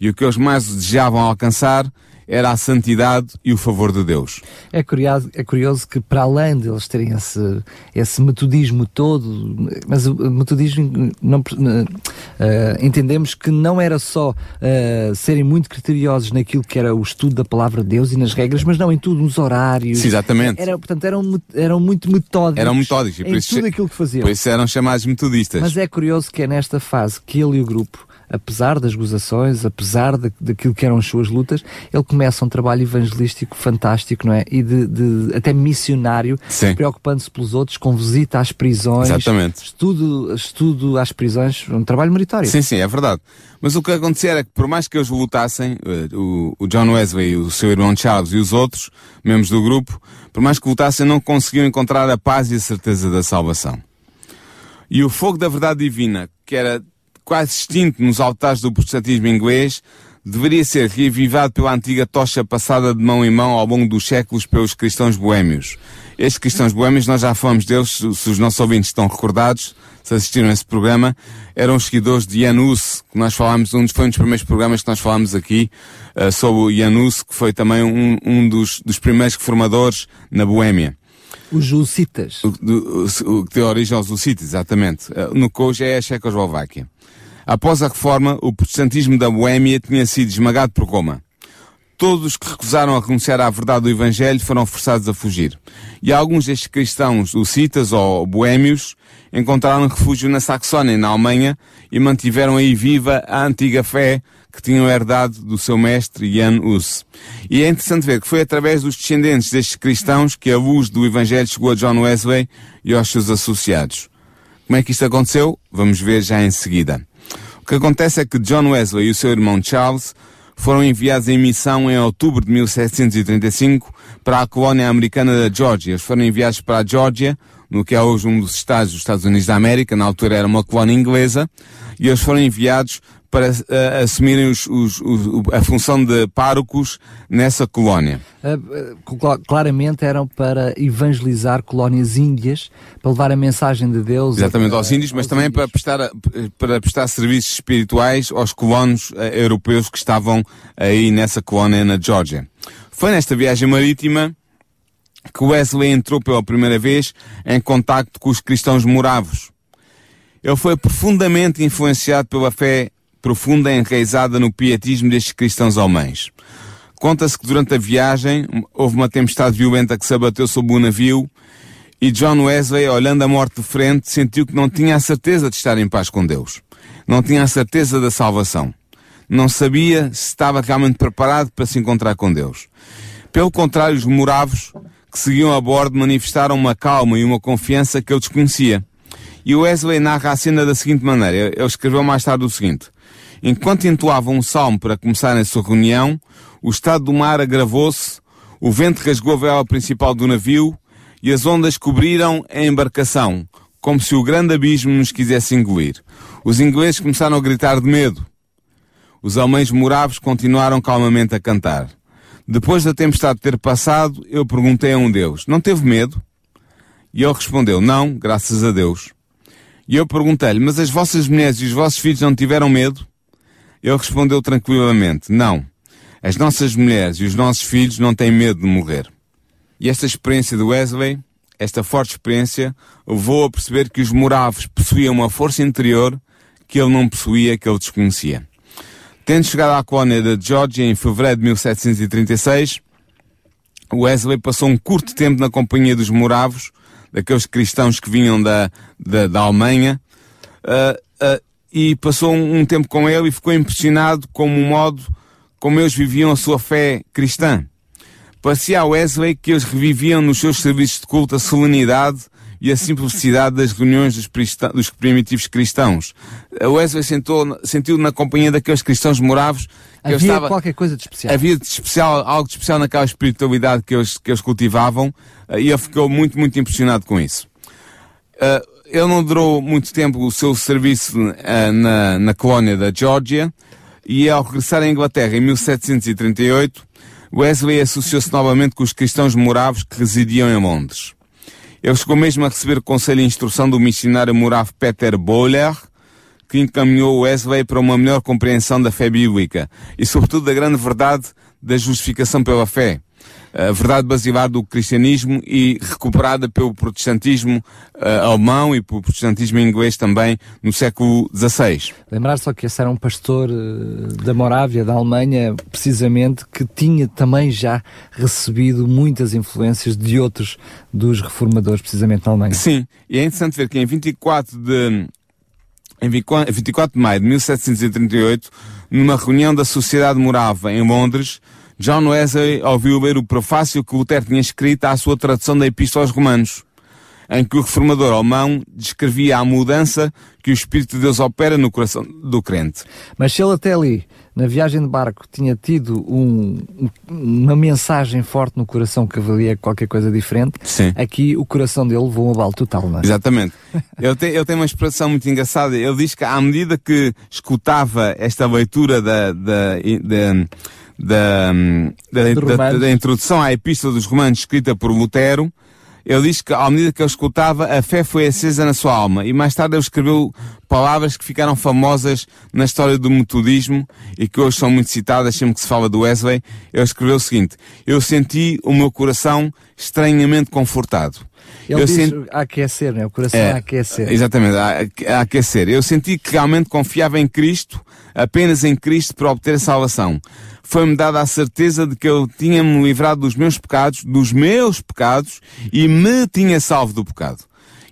E o que eles mais desejavam alcançar era a santidade e o favor de Deus. É curioso, é curioso que para além de eles terem esse, esse metodismo todo, mas o metodismo não, uh, entendemos que não era só uh, serem muito criteriosos naquilo que era o estudo da palavra de Deus e nas regras, mas não em tudo, nos horários. Sim, exatamente. Era, portanto, eram, eram muito metódicos. Eram metódicos. Em tudo aquilo que faziam. Por isso eram chamados metodistas. Mas é curioso que é nesta fase que ele e o grupo apesar das gozações, apesar de, daquilo que eram as suas lutas, ele começa um trabalho evangelístico fantástico, não é? E de, de até missionário, preocupando-se pelos outros, com visita às prisões, Exatamente. estudo, estudo às prisões, um trabalho meritório. Sim, sim, é verdade. Mas o que acontecia era que, por mais que eles lutassem, eh, o, o John Wesley, o seu irmão Charles e os outros membros do grupo, por mais que lutassem, não conseguiam encontrar a paz e a certeza da salvação. E o fogo da verdade divina, que era quase extinto nos altares do protestantismo inglês, deveria ser reavivado pela antiga tocha passada de mão em mão ao longo dos séculos pelos cristãos boêmios. Estes cristãos boêmios, nós já falamos deles, se os nossos ouvintes estão recordados, se assistiram a esse programa, eram os seguidores de Janus, que nós falámos, um dos, foi um dos primeiros programas que nós falámos aqui, uh, sobre o Janus, que foi também um, um dos, dos primeiros reformadores na Boêmia. Os Hussitas. O, o, o, que deu origem aos Hussitas, exatamente. Uh, no que hoje é a Checoslováquia. Após a reforma, o protestantismo da Boêmia tinha sido esmagado por Roma. Todos os que recusaram a renunciar à verdade do Evangelho foram forçados a fugir. E alguns destes cristãos, hussitas ou boêmios, encontraram refúgio na Saxónia, na Alemanha, e mantiveram aí viva a antiga fé que tinham herdado do seu mestre Jan Hus. E é interessante ver que foi através dos descendentes destes cristãos que a luz do Evangelho chegou a John Wesley e aos seus associados. Como é que isto aconteceu? Vamos ver já em seguida. O que acontece é que John Wesley e o seu irmão Charles foram enviados em missão em outubro de 1735 para a colónia americana da Geórgia. Eles foram enviados para a Geórgia, no que é hoje um dos estados dos Estados Unidos da América, na altura era uma colónia inglesa, e eles foram enviados para uh, assumirem os, os, os, a função de párocos nessa colónia. Uh, claramente eram para evangelizar colónias índias, para levar a mensagem de Deus. Exatamente, aos índios, mas também índios. Para, prestar, para prestar serviços espirituais aos colonos uh, europeus que estavam aí nessa colónia na Geórgia. Foi nesta viagem marítima que Wesley entrou pela primeira vez em contacto com os cristãos moravos. Ele foi profundamente influenciado pela fé profunda enraizada no pietismo destes cristãos alemães. Conta-se que durante a viagem houve uma tempestade violenta que se abateu sobre o navio e John Wesley, olhando a morte de frente, sentiu que não tinha a certeza de estar em paz com Deus. Não tinha a certeza da salvação. Não sabia se estava realmente preparado para se encontrar com Deus. Pelo contrário, os moravos que seguiam a bordo manifestaram uma calma e uma confiança que eu desconhecia. E Wesley narra a cena da seguinte maneira. Ele escreveu mais tarde o seguinte. Enquanto entoavam um salmo para começar a sua reunião, o estado do mar agravou-se, o vento rasgou a vela principal do navio e as ondas cobriram a embarcação, como se o grande abismo nos quisesse engolir. Os ingleses começaram a gritar de medo. Os alemães moravos continuaram calmamente a cantar. Depois da tempestade ter passado, eu perguntei a um Deus, não teve medo? E ele respondeu, não, graças a Deus. E eu perguntei-lhe, mas as vossas mulheres e os vossos filhos não tiveram medo? Ele respondeu tranquilamente: Não. As nossas mulheres e os nossos filhos não têm medo de morrer. E esta experiência de Wesley, esta forte experiência, levou a perceber que os moravos possuíam uma força interior que ele não possuía, que ele desconhecia. Tendo chegado à colónia da Georgia em fevereiro de 1736, Wesley passou um curto tempo na companhia dos moravos, daqueles cristãos que vinham da, da, da Alemanha, uh, uh, e passou um, um tempo com ele e ficou impressionado com o modo como eles viviam a sua fé cristã. Parecia a Wesley que eles reviviam nos seus serviços de culto a solenidade e a simplicidade das reuniões dos, dos primitivos cristãos. A Wesley sentou, sentiu na companhia daqueles cristãos moravos que havia estava, qualquer coisa de especial. Havia de especial, algo de especial naquela espiritualidade que eles, que eles cultivavam eh, e ele ficou muito, muito impressionado com isso. Uh, ele não durou muito tempo o seu serviço uh, na, na colónia da Geórgia e ao regressar à Inglaterra em 1738, Wesley associou-se novamente com os cristãos moravos que residiam em Londres. Ele chegou mesmo a receber conselho e instrução do missionário moravo Peter Boller, que encaminhou Wesley para uma melhor compreensão da fé bíblica e, sobretudo, da grande verdade da justificação pela fé a verdade basilar do cristianismo e recuperada pelo protestantismo uh, alemão e pelo protestantismo inglês também no século XVI. Lembrar só que esse era um pastor uh, da Morávia, da Alemanha, precisamente, que tinha também já recebido muitas influências de outros dos reformadores, precisamente na Alemanha. Sim, e é interessante ver que em 24 de em 24 de maio de 1738, numa reunião da Sociedade Morava em Londres, John Wesley ouviu ler o prefácio que Lutero tinha escrito à sua tradução da Epístola aos Romanos, em que o reformador alemão descrevia a mudança que o Espírito de Deus opera no coração do crente. Mas se ele até ali, na viagem de barco, tinha tido um, uma mensagem forte no coração que valia qualquer coisa diferente, Sim. aqui o coração dele levou um abalo total, não é? Exatamente. ele, tem, ele tem uma expressão muito engraçada. Ele diz que à medida que escutava esta leitura da, da, da da, da, da, da, introdução à Epístola dos Romanos escrita por Lutero, ele diz que, à medida que ele escutava, a fé foi acesa na sua alma. E mais tarde ele escreveu palavras que ficaram famosas na história do metodismo e que hoje são muito citadas sempre que se fala do Wesley. Ele escreveu o seguinte: Eu senti o meu coração estranhamente confortado. Ele eu diz senti... aquecer, né? O coração é, a aquecer. Exatamente, a, a aquecer. Eu senti que realmente confiava em Cristo, apenas em Cristo para obter a salvação foi-me dada a certeza de que eu tinha-me livrado dos meus pecados, dos meus pecados, e me tinha salvo do pecado.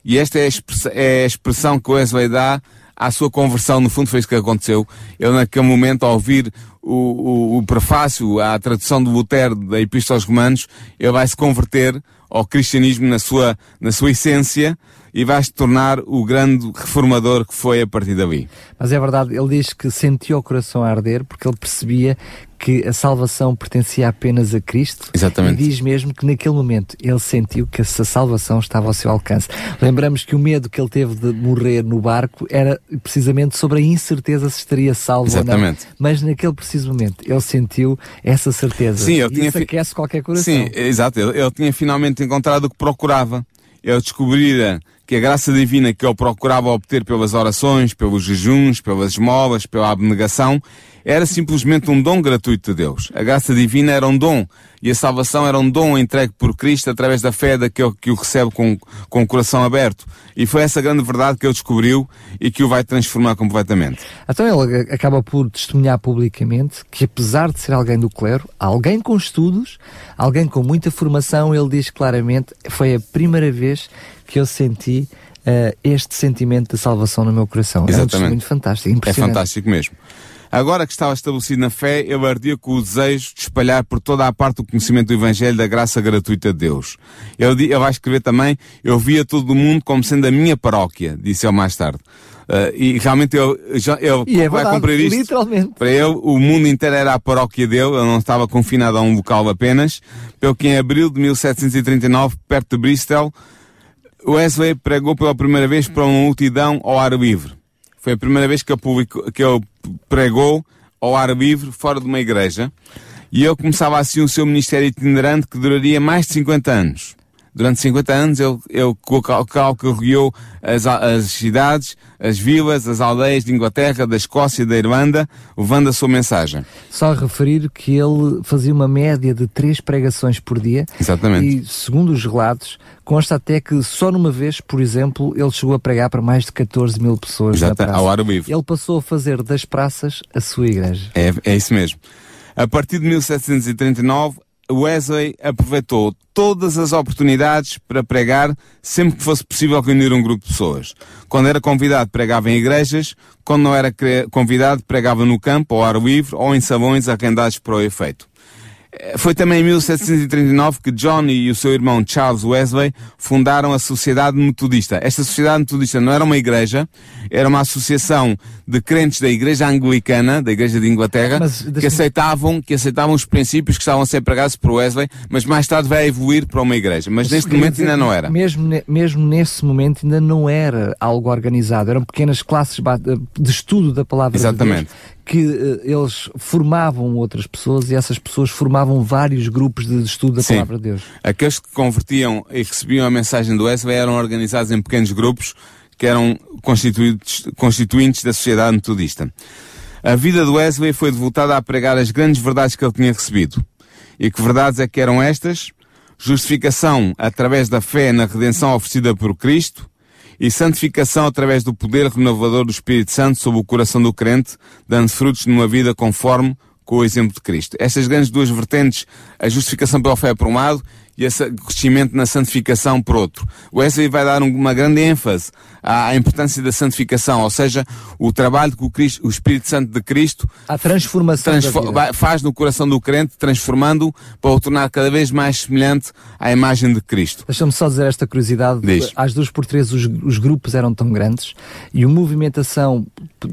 E esta é a, expressão, é expressão que Wesley dá à sua conversão, no fundo foi isso que aconteceu. Ele naquele momento, ao ouvir o, o, o prefácio, a tradução do Lutero da Epístola aos Romanos, ele vai se converter ao cristianismo na sua, na sua essência, e vais te tornar o grande reformador que foi a partir dali. Mas é verdade, ele diz que sentiu o coração a arder porque ele percebia que a salvação pertencia apenas a Cristo. Exatamente. E diz mesmo que naquele momento ele sentiu que essa salvação estava ao seu alcance. Lembramos que o medo que ele teve de morrer no barco era precisamente sobre a incerteza se estaria salvo Exatamente. ou não. Mas naquele preciso momento ele sentiu essa certeza. Sim, ele tinha isso aquece qualquer coração. Sim, exato. Ele, ele tinha finalmente encontrado o que procurava. Ele descobrira que a graça divina que ele procurava obter pelas orações, pelos jejuns, pelas esmolas, pela abnegação, era simplesmente um dom gratuito de Deus. A graça divina era um dom e a salvação era um dom entregue por Cristo através da fé daquele que o recebe com, com o coração aberto. E foi essa grande verdade que ele descobriu e que o vai transformar completamente. Então ele acaba por testemunhar publicamente que apesar de ser alguém do clero, alguém com estudos, alguém com muita formação, ele diz claramente, foi a primeira vez que eu senti uh, este sentimento de salvação no meu coração. Exatamente. É um muito fantástico, É fantástico mesmo. Agora que estava estabelecido na fé, ele ardia com o desejo de espalhar por toda a parte o conhecimento do Evangelho da graça gratuita de Deus. Ele, ele vai escrever também, eu via todo o mundo como sendo a minha paróquia, disse ele mais tarde. Uh, e realmente ele, já, ele é vai verdade, cumprir isto. Para ele, o mundo inteiro era a paróquia dele, ele não estava confinado a um local apenas. Pelo que em abril de 1739, perto de Bristol, Wesley pregou pela primeira vez para uma multidão ao ar livre. Foi a primeira vez que ele, publicou, que ele pregou ao ar livre, fora de uma igreja. E ele começava assim o seu ministério itinerante que duraria mais de 50 anos. Durante 50 anos ele, ele calculou as, as cidades, as vilas, as aldeias de Inglaterra, da Escócia e da Irlanda, levando a sua mensagem. Só referir que ele fazia uma média de três pregações por dia. Exatamente. E, segundo os relatos, consta até que só numa vez, por exemplo, ele chegou a pregar para mais de 14 mil pessoas Exato, na praça. ao ar livre. Ele passou a fazer das praças a sua igreja. É, é isso mesmo. A partir de 1739, Wesley aproveitou todas as oportunidades para pregar sempre que fosse possível reunir um grupo de pessoas. Quando era convidado, pregava em igrejas. Quando não era convidado, pregava no campo, ao ar livre ou em salões arrendados para o efeito. Foi também em 1739 que John e o seu irmão Charles Wesley fundaram a Sociedade Metodista. Esta Sociedade Metodista não era uma igreja, era uma associação de crentes da Igreja Anglicana, da Igreja de Inglaterra, mas, que aceitavam, que aceitavam os princípios que estavam a ser pregados por Wesley, mas mais tarde vai evoluir para uma igreja. Mas, mas neste momento dizer, ainda não era. Mesmo, mesmo nesse momento ainda não era algo organizado, eram pequenas classes de estudo da palavra Exatamente. de Deus que uh, eles formavam outras pessoas e essas pessoas formavam vários grupos de estudo da Sim. palavra de Deus. Aqueles que convertiam e recebiam a mensagem do Wesley eram organizados em pequenos grupos que eram constituintes, constituintes da sociedade metodista. A vida do Wesley foi devotada a pregar as grandes verdades que ele tinha recebido. E que verdades é que eram estas? Justificação através da fé na redenção oferecida por Cristo e santificação através do poder renovador do Espírito Santo sobre o coração do crente, dando frutos numa vida conforme com o exemplo de Cristo. Estas grandes duas vertentes, a justificação pela fé por um lado e o crescimento na santificação por outro. Wesley vai dar uma grande ênfase à importância da santificação, ou seja, o trabalho que o, Cristo, o Espírito Santo de Cristo a transformação faz no coração do crente, transformando-o para o tornar cada vez mais semelhante à imagem de Cristo. Deixa-me só dizer esta curiosidade. Diz. Às duas por três os, os grupos eram tão grandes e a movimentação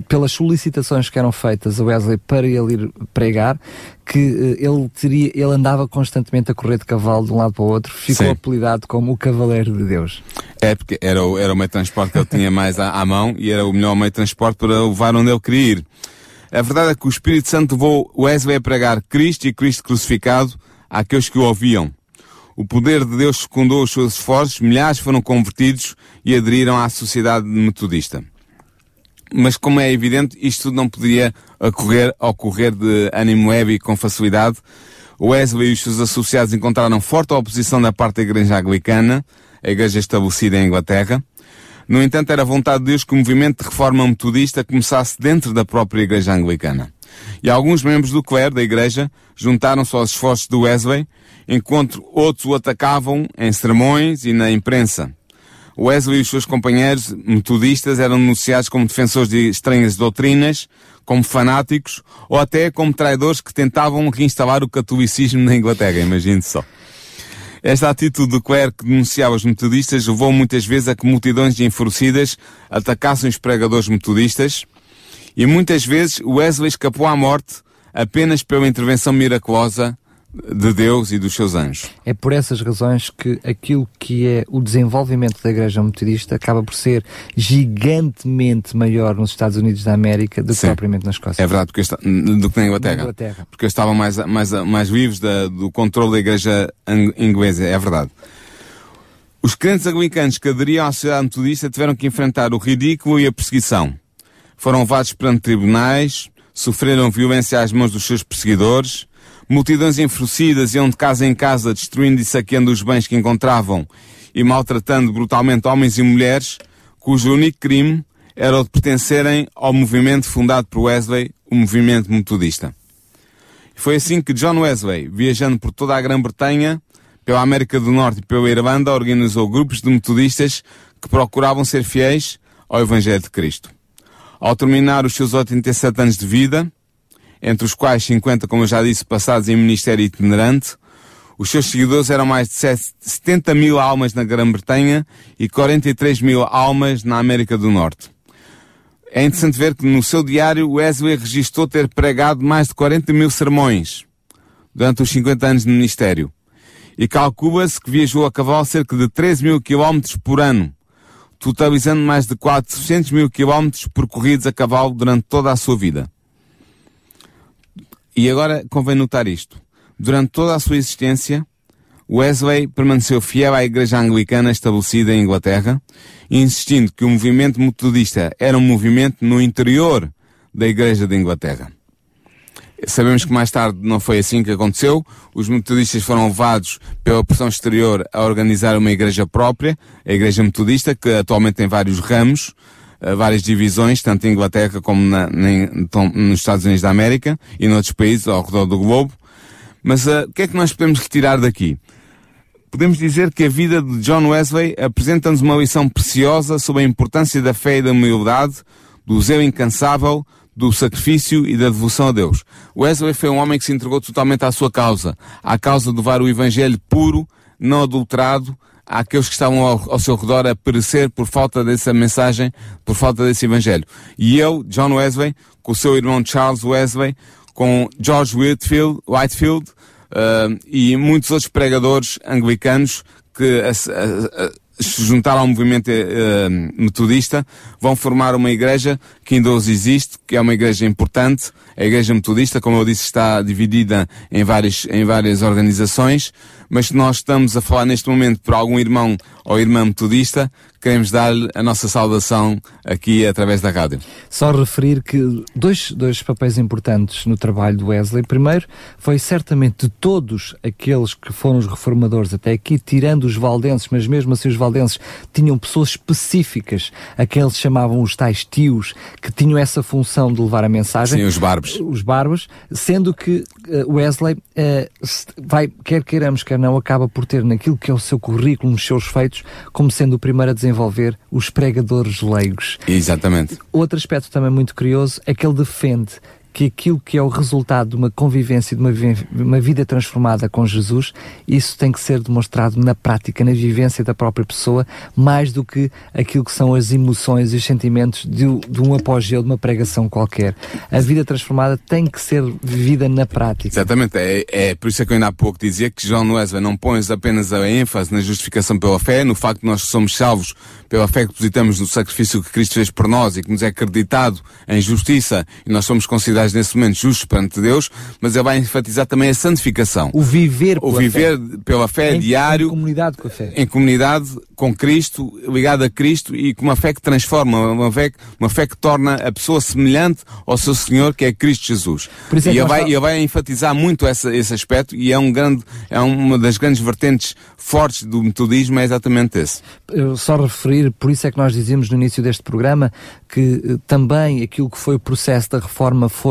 pelas solicitações que eram feitas a Wesley para ele ir pregar, que uh, ele teria, ele andava constantemente a correr de cavalo de um lado para o outro, ficou Sim. apelidado como o Cavaleiro de Deus. É, porque era o, era o meio de transporte que ele tinha mais à, à mão e era o melhor meio de transporte para levar onde ele queria ir. A verdade é que o Espírito Santo levou Wesley a pregar Cristo e Cristo crucificado àqueles que o ouviam. O poder de Deus secundou os seus esforços, milhares foram convertidos e aderiram à sociedade metodista. Mas como é evidente, isto tudo não poderia ocorrer, ocorrer de ânimo leve e com facilidade. Wesley e os seus associados encontraram forte oposição da parte da Igreja Anglicana, a igreja estabelecida em Inglaterra. No entanto, era vontade de Deus que o movimento de reforma metodista começasse dentro da própria Igreja Anglicana. E alguns membros do clero da Igreja juntaram-se aos esforços de Wesley, enquanto outros o atacavam em sermões e na imprensa. Wesley e os seus companheiros metodistas eram denunciados como defensores de estranhas doutrinas, como fanáticos ou até como traidores que tentavam reinstalar o catolicismo na Inglaterra, imagine só. Esta atitude do clero que denunciava os metodistas levou muitas vezes a que multidões de enfurecidas atacassem os pregadores metodistas e muitas vezes Wesley escapou à morte apenas pela intervenção miraculosa de Deus e dos seus anjos. É por essas razões que aquilo que é o desenvolvimento da Igreja Metodista acaba por ser gigantemente maior nos Estados Unidos da América do que Sim. propriamente na Escócia. É verdade, porque está, do que na Inglaterra. Na Inglaterra. Porque eles estavam mais, mais, mais vivos da- do controle da igreja inglesa, é verdade. Os crentes anglicanos que aderiam à sociedade metodista tiveram que enfrentar o ridículo e a perseguição. Foram levados perante tribunais, sofreram violência às mãos dos seus perseguidores, multidões enfurecidas iam de casa em casa destruindo e saqueando os bens que encontravam e maltratando brutalmente homens e mulheres, cujo único crime era o de pertencerem ao movimento fundado por Wesley, o movimento metodista. Foi assim que John Wesley, viajando por toda a Grã-Bretanha, pela América do Norte e pela Irlanda, organizou grupos de metodistas que procuravam ser fiéis ao Evangelho de Cristo. Ao terminar os seus 87 anos de vida, entre os quais 50, como eu já disse, passados em ministério itinerante, os seus seguidores eram mais de 70 mil almas na Grã-Bretanha e 43 mil almas na América do Norte. É interessante ver que no seu diário Wesley registrou ter pregado mais de 40 mil sermões durante os 50 anos de ministério. E calcula-se que viajou a cavalo cerca de 13 mil quilómetros por ano, totalizando mais de 400 mil quilómetros percorridos a cavalo durante toda a sua vida. E agora convém notar isto. Durante toda a sua existência, Wesley permaneceu fiel à Igreja Anglicana estabelecida em Inglaterra, insistindo que o movimento metodista era um movimento no interior da Igreja de Inglaterra. Sabemos que mais tarde não foi assim que aconteceu. Os metodistas foram levados pela pressão exterior a organizar uma igreja própria, a Igreja Metodista, que atualmente tem vários ramos, várias divisões, tanto em Inglaterra como na, nos Estados Unidos da América e noutros países ao redor do globo. Mas eh, o que é que nós podemos retirar daqui? Podemos dizer que a vida de John Wesley apresenta-nos uma lição preciosa sobre a importância da fé e da humildade, do zelo incansável, do sacrifício e da devoção a Deus. Wesley foi um homem que se entregou totalmente à sua causa, à causa de levar o Evangelho puro, não adulterado, àqueles que estavam ao, ao seu redor a perecer por falta dessa mensagem, por falta desse Evangelho. E eu, John Wesley, com o seu irmão Charles Wesley, com George Whitfield, Whitefield, uh, e muitos outros pregadores anglicanos que a- a- a- se juntaram ao movimento eh, metodista, vão formar uma igreja que ainda hoje existe, que é uma igreja importante. A igreja metodista, como eu disse, está dividida em várias, em várias organizações, mas nós estamos a falar neste momento por algum irmão ou irmã metodista queremos dar-lhe a nossa saudação aqui através da rádio. Só referir que dois, dois papéis importantes no trabalho do Wesley. Primeiro, foi certamente de todos aqueles que foram os reformadores até aqui, tirando os valdenses, mas mesmo assim os valdenses tinham pessoas específicas, aqueles chamavam os tais tios, que tinham essa função de levar a mensagem. Sim, os barbos. Os barbos, sendo que uh, Wesley uh, vai, quer queiramos, quer não, acaba por ter naquilo que é o seu currículo, nos seus feitos, como sendo o primeiro a desenvolver os pregadores leigos. Exatamente. Outro aspecto também muito curioso é que ele defende que aquilo que é o resultado de uma convivência, de uma, uma, vida transformada com Jesus, isso tem que ser demonstrado na prática, na vivência da própria pessoa, mais do que aquilo que são as emoções e os sentimentos de, de um apogeu, de uma pregação qualquer. A vida transformada tem que ser vivida na prática. Exatamente, é, é por isso é que eu ainda há pouco dizia que João Wesley não põe apenas a ênfase na justificação pela fé, no facto de nós somos salvos pela fé que depositamos no sacrifício que Cristo fez por nós e que nos é acreditado em justiça e nós somos considerados nesse momento justos perante Deus, mas ele vai enfatizar também a santificação. O viver pela o viver fé. pela fé em, diário. Em comunidade com a fé. Em comunidade com Cristo, ligado a Cristo e com uma fé que transforma, uma fé, uma fé que torna a pessoa semelhante ao seu Senhor, que é Cristo Jesus. Por isso é e ele vai, ele vai enfatizar muito essa, esse aspecto e é um grande, é uma das grandes vertentes fortes do metodismo, é exatamente esse. Eu só referir por isso é que nós dizemos no início deste programa que eh, também aquilo que foi o processo da reforma foi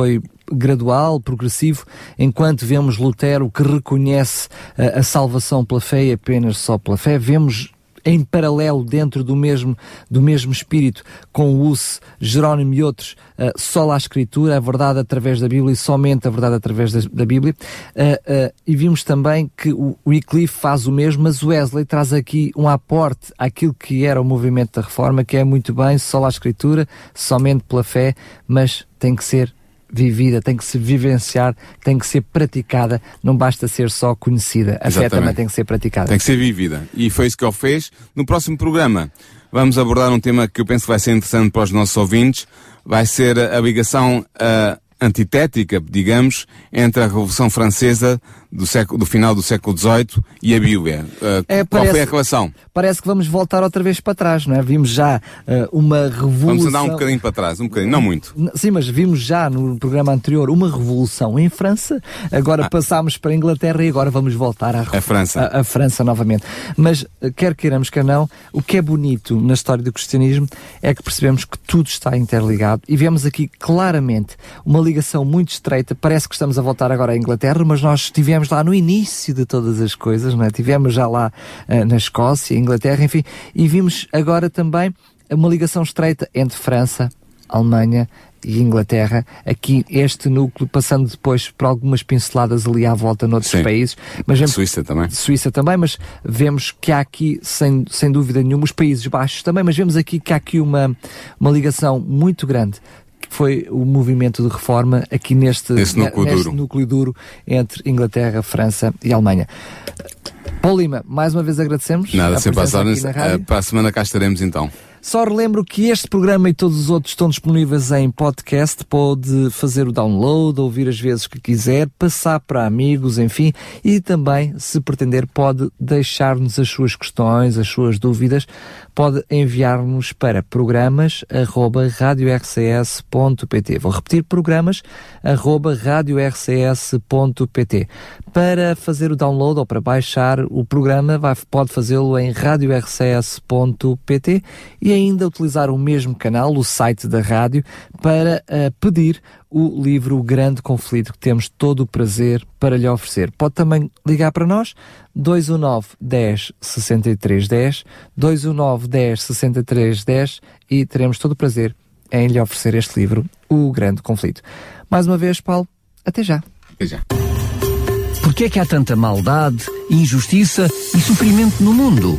gradual, progressivo, enquanto vemos Lutero que reconhece uh, a salvação pela fé e apenas só pela fé, vemos em paralelo dentro do mesmo, do mesmo espírito com Hus, Jerónimo e outros, uh, só a escritura, a verdade através da Bíblia e somente a verdade através da, da Bíblia. Uh, uh, e vimos também que o Wycliffe faz o mesmo, mas Wesley traz aqui um aporte àquilo que era o movimento da reforma, que é muito bem, só a escritura, somente pela fé, mas tem que ser vivida, tem que se vivenciar, tem que ser praticada, não basta ser só conhecida. A Exatamente. fé também tem que ser praticada. Tem que ser vivida. E foi isso que ele fez. No próximo programa vamos abordar um tema que eu penso que vai ser interessante para os nossos ouvintes. Vai ser a ligação uh, antitética, digamos, entre a Revolução Francesa do, século, do final do século XVIII e a Bíblia. Uh, é, qual parece, foi a relação? Parece que vamos voltar outra vez para trás, não é? Vimos já uh, uma revolução... Vamos andar um bocadinho para trás, um bocadinho, não muito. Sim, mas vimos já no programa anterior uma revolução em França, agora ah. passámos para a Inglaterra e agora vamos voltar à a França. A, a França novamente. Mas, uh, quer queiramos, quer não, o que é bonito na história do cristianismo é que percebemos que tudo está interligado e vemos aqui claramente uma ligação muito estreita. Parece que estamos a voltar agora à Inglaterra, mas nós estivemos lá no início de todas as coisas, não é? Tivemos já lá uh, na Escócia, Inglaterra, enfim, e vimos agora também uma ligação estreita entre França, Alemanha e Inglaterra, aqui este núcleo, passando depois por algumas pinceladas ali à volta noutros Sim. países. Mas vemos, Suíça também. Suíça também, mas vemos que há aqui, sem, sem dúvida nenhuma, os Países Baixos também, mas vemos aqui que há aqui uma, uma ligação muito grande foi o movimento de reforma aqui neste, núcleo, neste duro. núcleo duro entre Inglaterra, França e Alemanha. Paulo Lima, mais uma vez agradecemos. Nada, sem passar. Para a semana cá estaremos então. Só relembro que este programa e todos os outros estão disponíveis em podcast. Pode fazer o download, ouvir as vezes que quiser, passar para amigos, enfim. E também, se pretender, pode deixar-nos as suas questões, as suas dúvidas. Pode enviar-nos para programas arroba radiorcs.pt. Vou repetir programas arroba radiorcs.pt. Para fazer o download ou para baixar o programa, vai, pode fazê-lo em radiorcs.pt e ainda utilizar o mesmo canal, o site da rádio, para uh, pedir o livro O Grande Conflito, que temos todo o prazer para lhe oferecer. Pode também ligar para nós, 219 10 63 10, 219 10 63 10 e teremos todo o prazer em lhe oferecer este livro, O Grande Conflito. Mais uma vez, Paulo, até já. Até já. Porquê é que há tanta maldade, injustiça e sofrimento no mundo?